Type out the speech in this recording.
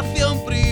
desafiam primeiro.